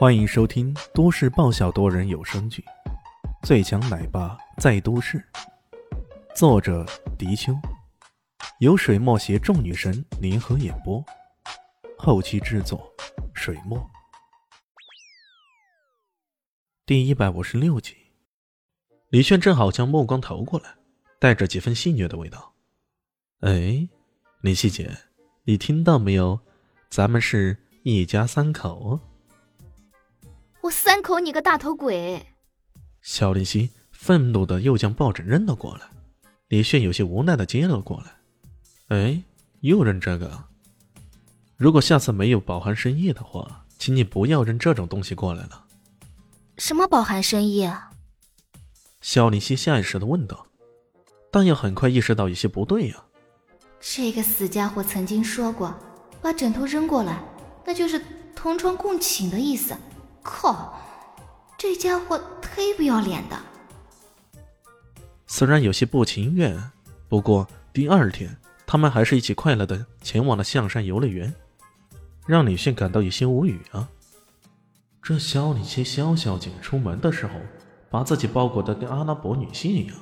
欢迎收听都市爆笑多人有声剧《最强奶爸在都市》，作者：迪秋，由水墨携众女神联合演播，后期制作：水墨。第一百五十六集，李炫正好将目光投过来，带着几分戏谑的味道。哎，林希姐，你听到没有？咱们是一家三口。我三口你个大头鬼！肖林熙愤怒的又将抱枕扔了过来，李炫有些无奈的接了过来。哎，又扔这个？如果下次没有饱含深意的话，请你不要扔这种东西过来了。什么饱含深意啊？肖林熙下意识的问道，但又很快意识到有些不对呀。这个死家伙曾经说过，把枕头扔过来，那就是同床共寝的意思。靠，这家伙忒不要脸的。虽然有些不情愿，不过第二天他们还是一起快乐的前往了象山游乐园，让李迅感到有些无语啊。这肖李七肖小姐出门的时候，把自己包裹的跟阿拉伯女性一样，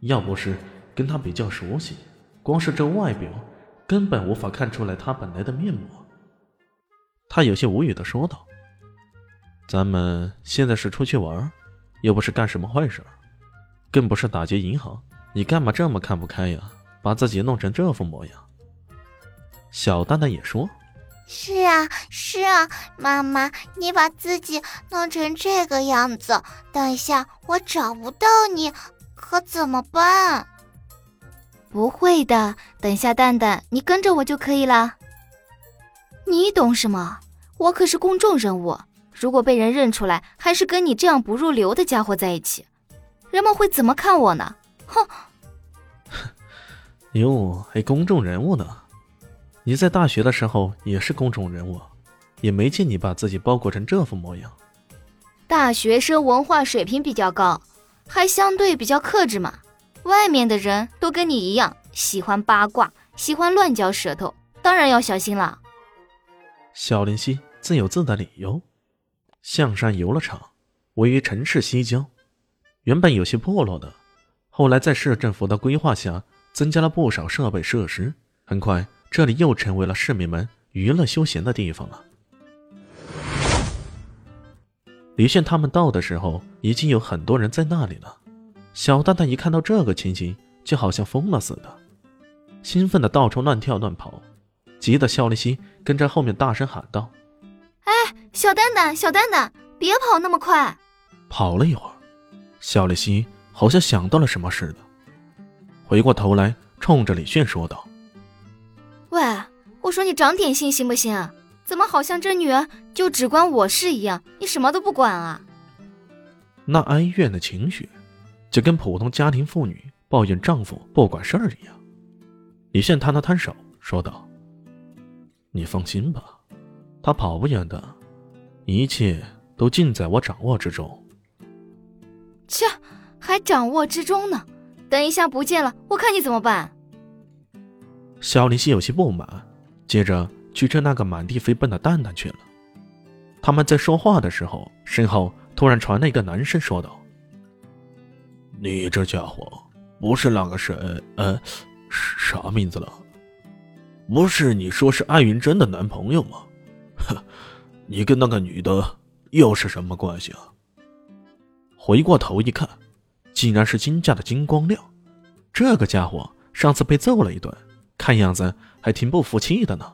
要不是跟她比较熟悉，光是这外表根本无法看出来她本来的面目。他有些无语的说道。咱们现在是出去玩，又不是干什么坏事，更不是打劫银行。你干嘛这么看不开呀？把自己弄成这副模样。小蛋蛋也说：“是啊，是啊，妈妈，你把自己弄成这个样子，等一下我找不到你，可怎么办？”不会的，等下蛋蛋，你跟着我就可以了。你懂什么？我可是公众人物。如果被人认出来，还是跟你这样不入流的家伙在一起，人们会怎么看我呢？哼！哟，还公众人物呢？你在大学的时候也是公众人物，也没见你把自己包裹成这副模样。大学生文化水平比较高，还相对比较克制嘛。外面的人都跟你一样，喜欢八卦，喜欢乱嚼舌头，当然要小心了。小林夕自有自的理由。象山游乐场位于城市西郊，原本有些破落的，后来在市政府的规划下，增加了不少设备设施。很快，这里又成为了市民们娱乐休闲的地方了。李炫他们到的时候，已经有很多人在那里了。小蛋蛋一看到这个情形，就好像疯了似的，兴奋的到处乱跳乱跑，急得肖立新跟在后面大声喊道。哎小蛋蛋，小蛋蛋，别跑那么快！跑了一会儿，肖丽西好像想到了什么似的，回过头来冲着李炫说道：“喂，我说你长点心行不行？怎么好像这女儿就只关我事一样，你什么都不管啊？”那哀怨的情绪，就跟普通家庭妇女抱怨丈夫不管事儿一样。李炫摊了摊手，说道：“你放心吧，他跑不远的。”一切都尽在我掌握之中。切，还掌握之中呢？等一下不见了，我看你怎么办？肖林夕有些不满，接着去追那个满地飞奔的蛋蛋去了。他们在说话的时候，身后突然传来一个男声说道：“你这家伙不是那个谁？呃，啥名字了？不是你说是艾云珍的男朋友吗？”哼。你跟那个女的又是什么关系啊？回过头一看，竟然是金家的金光亮。这个家伙上次被揍了一顿，看样子还挺不服气的呢。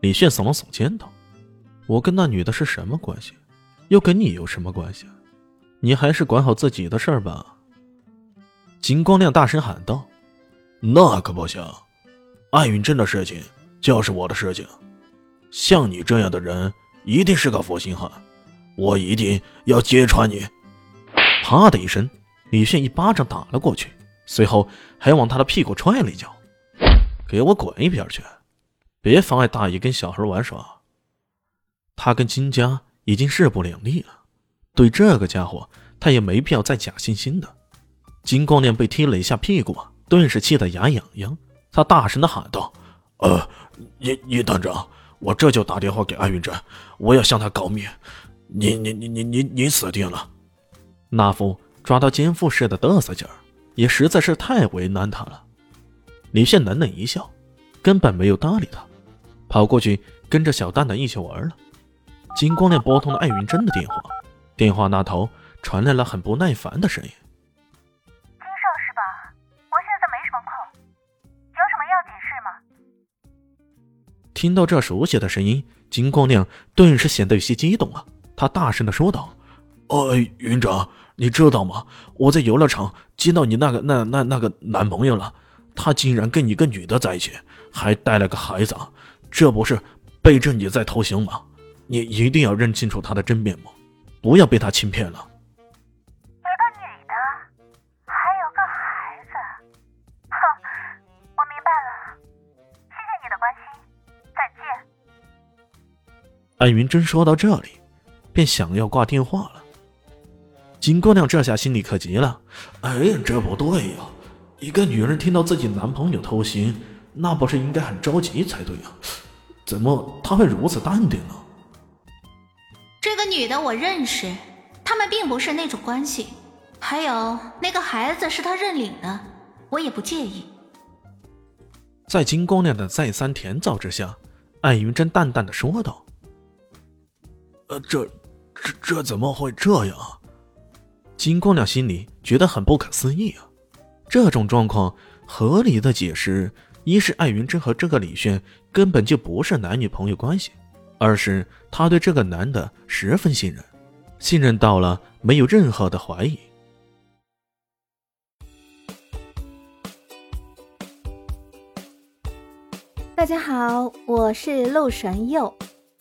李炫耸了耸肩道：“我跟那女的是什么关系？又跟你有什么关系？你还是管好自己的事儿吧。”金光亮大声喊道：“那可不行！艾云珍的事情就是我的事情，像你这样的人。”一定是个负心汉，我一定要揭穿你！啪的一声，李炫一巴掌打了过去，随后还往他的屁股踹了一脚。给我滚一边去！别妨碍大爷跟小孩玩耍。他跟金家已经势不两立了，对这个家伙，他也没必要再假惺惺的。金光亮被踢了一下屁股，顿时气得牙痒痒，他大声的喊道：“呃，叶叶团长。”我这就打电话给艾云珍，我要向他告密，你你你你你你死定了！那副抓到奸夫似的嘚瑟劲儿，也实在是太为难他了。李现冷冷一笑，根本没有搭理他，跑过去跟着小蛋蛋一起玩了。金光亮拨通了艾云珍的电话，电话那头传来了很不耐烦的声音：“听到这熟悉的声音，金光亮顿时显得有些激动了。他大声的说道：“哎，云长，你知道吗？我在游乐场见到你那个那那那个男朋友了，他竟然跟一个女的在一起，还带了个孩子，这不是背着你在偷腥吗？”你一定要认清楚他的真面目，不要被他欺骗了。艾云珍说到这里，便想要挂电话了。金姑娘这下心里可急了，哎呀，这不对呀！一个女人听到自己男朋友偷腥，那不是应该很着急才对呀？怎么她会如此淡定呢？这个女的我认识，他们并不是那种关系。还有那个孩子是他认领的，我也不介意。在金光亮的再三甜枣之下，艾云珍淡淡的说道：“这、这、这怎么会这样？”金光亮心里觉得很不可思议啊！这种状况合理的解释，一是艾云珍和这个李炫根本就不是男女朋友关系。二是他对这个男的十分信任，信任到了没有任何的怀疑。大家好，我是陆神佑，